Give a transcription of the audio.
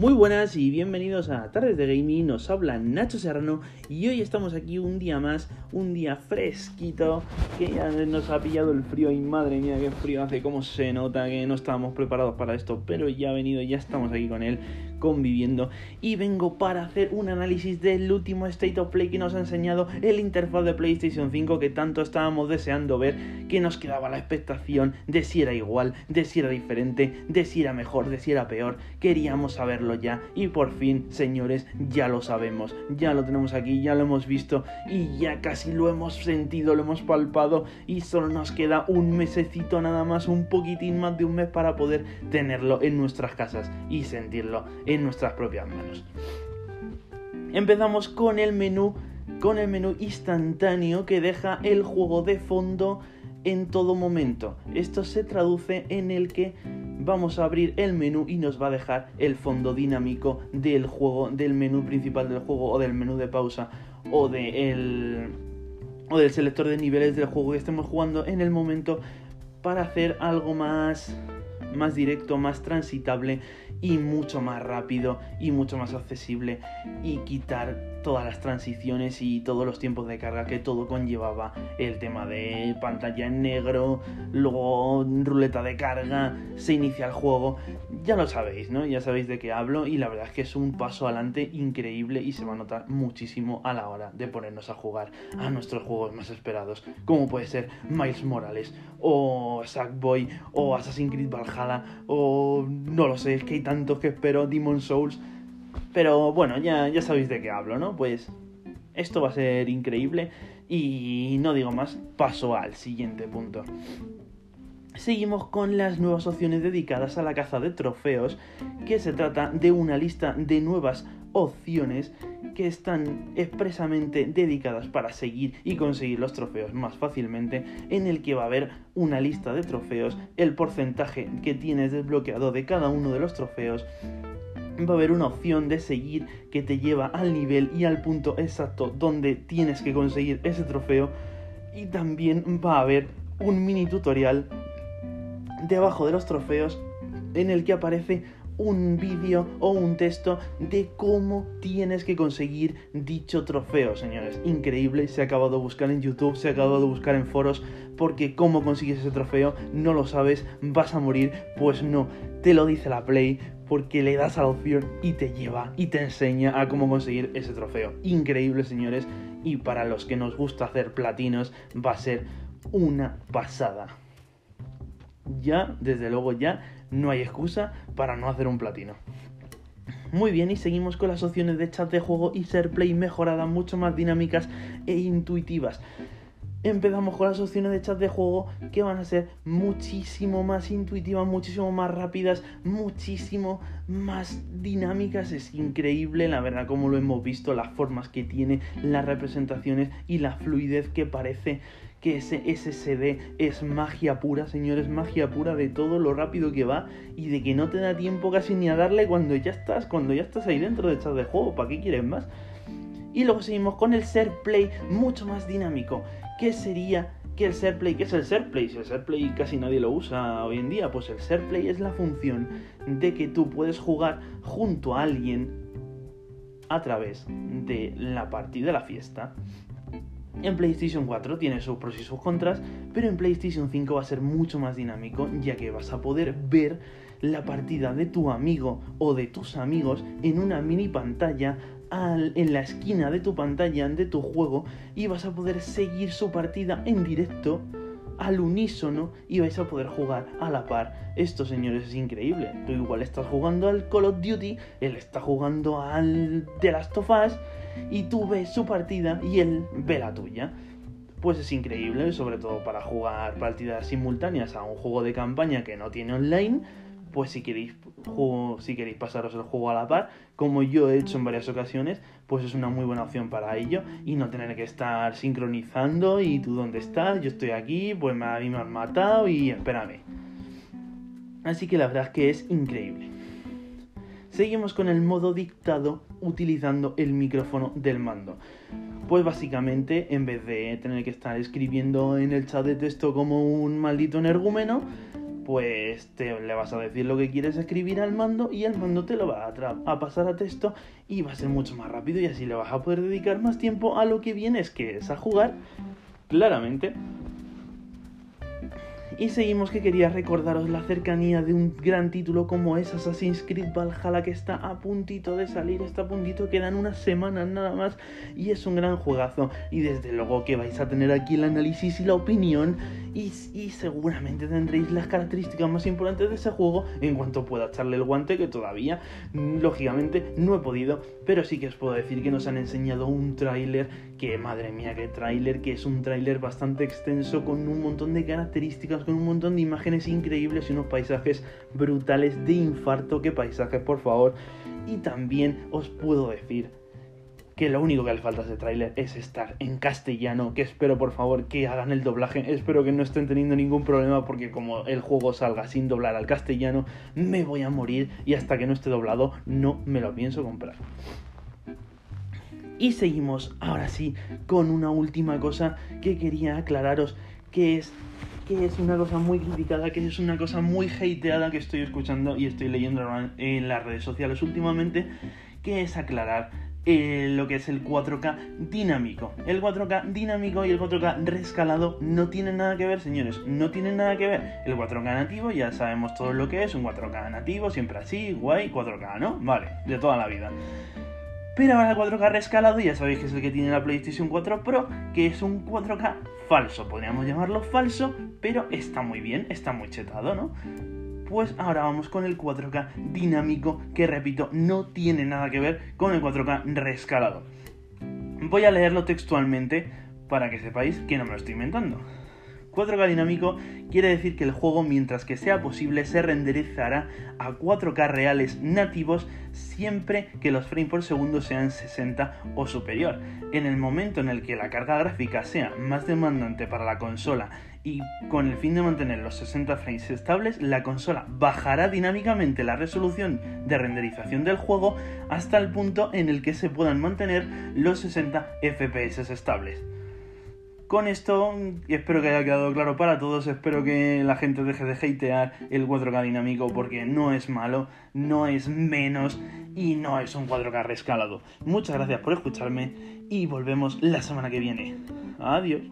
Muy buenas y bienvenidos a Tardes de Gaming, nos habla Nacho Serrano y hoy estamos aquí un día más, un día fresquito, que ya nos ha pillado el frío y madre mía qué frío hace, cómo se nota que no estábamos preparados para esto, pero ya ha venido, ya estamos aquí con él conviviendo. Y vengo para hacer un análisis del último State of Play que nos ha enseñado el interfaz de PlayStation 5 que tanto estábamos deseando ver, que nos quedaba la expectación de si era igual, de si era diferente, de si era mejor, de si era peor, queríamos saberlo ya y por fin, señores, ya lo sabemos, ya lo tenemos aquí, ya lo hemos visto y ya casi lo hemos sentido, lo hemos palpado y solo nos queda un mesecito nada más, un poquitín más de un mes para poder tenerlo en nuestras casas y sentirlo en nuestras propias manos. Empezamos con el menú, con el menú instantáneo que deja el juego de fondo en todo momento. Esto se traduce en el que vamos a abrir el menú y nos va a dejar el fondo dinámico del juego, del menú principal del juego o del menú de pausa o de o del selector de niveles del juego que estemos jugando en el momento para hacer algo más más directo, más transitable y mucho más rápido y mucho más accesible y quitar todas las transiciones y todos los tiempos de carga que todo conllevaba el tema de pantalla en negro, luego ruleta de carga, se inicia el juego, ya lo sabéis, ¿no? Ya sabéis de qué hablo y la verdad es que es un paso adelante increíble y se va a notar muchísimo a la hora de ponernos a jugar a nuestros juegos más esperados, como puede ser Miles Morales o Sackboy o Assassin's Creed Valhalla o no lo sé, es que hay tantos que espero, Demon Souls pero bueno, ya, ya sabéis de qué hablo, ¿no? Pues esto va a ser increíble y no digo más, paso al siguiente punto. Seguimos con las nuevas opciones dedicadas a la caza de trofeos, que se trata de una lista de nuevas opciones que están expresamente dedicadas para seguir y conseguir los trofeos más fácilmente, en el que va a haber una lista de trofeos, el porcentaje que tienes desbloqueado de cada uno de los trofeos, va a haber una opción de seguir que te lleva al nivel y al punto exacto donde tienes que conseguir ese trofeo. Y también va a haber un mini tutorial debajo de los trofeos en el que aparece un vídeo o un texto de cómo tienes que conseguir dicho trofeo, señores. Increíble, se ha acabado de buscar en YouTube, se ha acabado de buscar en foros, porque cómo consigues ese trofeo, no lo sabes, vas a morir, pues no, te lo dice la Play, porque le das a la opción y te lleva y te enseña a cómo conseguir ese trofeo. Increíble, señores, y para los que nos gusta hacer platinos va a ser una pasada. Ya, desde luego ya, no hay excusa para no hacer un platino. Muy bien, y seguimos con las opciones de chat de juego y ser play mejoradas, mucho más dinámicas e intuitivas empezamos con las opciones de chat de juego que van a ser muchísimo más intuitivas, muchísimo más rápidas, muchísimo más dinámicas. Es increíble, la verdad, como lo hemos visto, las formas que tiene, las representaciones y la fluidez que parece que ese SSD es magia pura, señores, magia pura de todo lo rápido que va y de que no te da tiempo casi ni a darle cuando ya estás, cuando ya estás ahí dentro del chat de juego. ¿Para qué quieres más? Y luego seguimos con el ser play mucho más dinámico. ¿Qué sería que el SharePlay? ¿Qué es el SharePlay? Si el SharePlay casi nadie lo usa hoy en día, pues el SharePlay es la función de que tú puedes jugar junto a alguien a través de la partida de la fiesta. En PlayStation 4 tiene sus pros y sus contras, pero en PlayStation 5 va a ser mucho más dinámico, ya que vas a poder ver la partida de tu amigo o de tus amigos en una mini pantalla en la esquina de tu pantalla, de tu juego, y vas a poder seguir su partida en directo, al unísono, y vais a poder jugar a la par. Esto, señores, es increíble. Tú igual estás jugando al Call of Duty, él está jugando al The Last of Us, y tú ves su partida y él ve la tuya pues es increíble, sobre todo para jugar partidas simultáneas a un juego de campaña que no tiene online, pues si queréis, si queréis pasaros el juego a la par, como yo he hecho en varias ocasiones, pues es una muy buena opción para ello y no tener que estar sincronizando y tú dónde estás, yo estoy aquí, pues a mí me han matado y espérame. Así que la verdad es que es increíble. Seguimos con el modo dictado utilizando el micrófono del mando. Pues básicamente, en vez de tener que estar escribiendo en el chat de texto como un maldito energúmeno, pues te le vas a decir lo que quieres escribir al mando y el mando te lo va a, a, pasar a texto y va a ser mucho más rápido y así le vas a poder dedicar más tiempo a lo que vienes, que es a jugar, claramente. Y seguimos que quería recordaros la cercanía de un gran título como es Assassin's Creed Valhalla que está a puntito de salir, está a puntito, quedan unas semanas nada más y es un gran juegazo. Y desde luego que vais a tener aquí el análisis y la opinión y, y seguramente tendréis las características más importantes de ese juego en cuanto pueda echarle el guante que todavía lógicamente no he podido pero sí que os puedo decir que nos han enseñado un tráiler que madre mía qué tráiler que es un tráiler bastante extenso con un montón de características un montón de imágenes increíbles y unos paisajes brutales de infarto. que paisajes, por favor! Y también os puedo decir que lo único que le falta a ese tráiler es estar en castellano, que espero por favor que hagan el doblaje, espero que no estén teniendo ningún problema porque como el juego salga sin doblar al castellano, me voy a morir y hasta que no esté doblado no me lo pienso comprar. Y seguimos ahora sí con una última cosa que quería aclararos, que es que es una cosa muy criticada, que es una cosa muy hateada que estoy escuchando y estoy leyendo en las redes sociales últimamente, que es aclarar eh, lo que es el 4K dinámico. El 4K dinámico y el 4K rescalado no tienen nada que ver, señores, no tienen nada que ver. El 4K nativo ya sabemos todo lo que es, un 4K nativo, siempre así, guay, 4K, ¿no? Vale, de toda la vida. Pero ahora el 4K rescalado ya sabéis que es el que tiene la PlayStation 4 Pro, que es un 4K falso, podríamos llamarlo falso, pero está muy bien, está muy chetado, ¿no? Pues ahora vamos con el 4K dinámico, que repito, no tiene nada que ver con el 4K rescalado. Voy a leerlo textualmente para que sepáis que no me lo estoy inventando. 4K dinámico quiere decir que el juego, mientras que sea posible, se renderizará a 4K reales nativos siempre que los frames por segundo sean 60 o superior. En el momento en el que la carga gráfica sea más demandante para la consola y con el fin de mantener los 60 frames estables, la consola bajará dinámicamente la resolución de renderización del juego hasta el punto en el que se puedan mantener los 60 FPS estables. Con esto, espero que haya quedado claro para todos, espero que la gente deje de hatear el 4K dinámico porque no es malo, no es menos y no es un 4K rescalado. Muchas gracias por escucharme y volvemos la semana que viene. Adiós.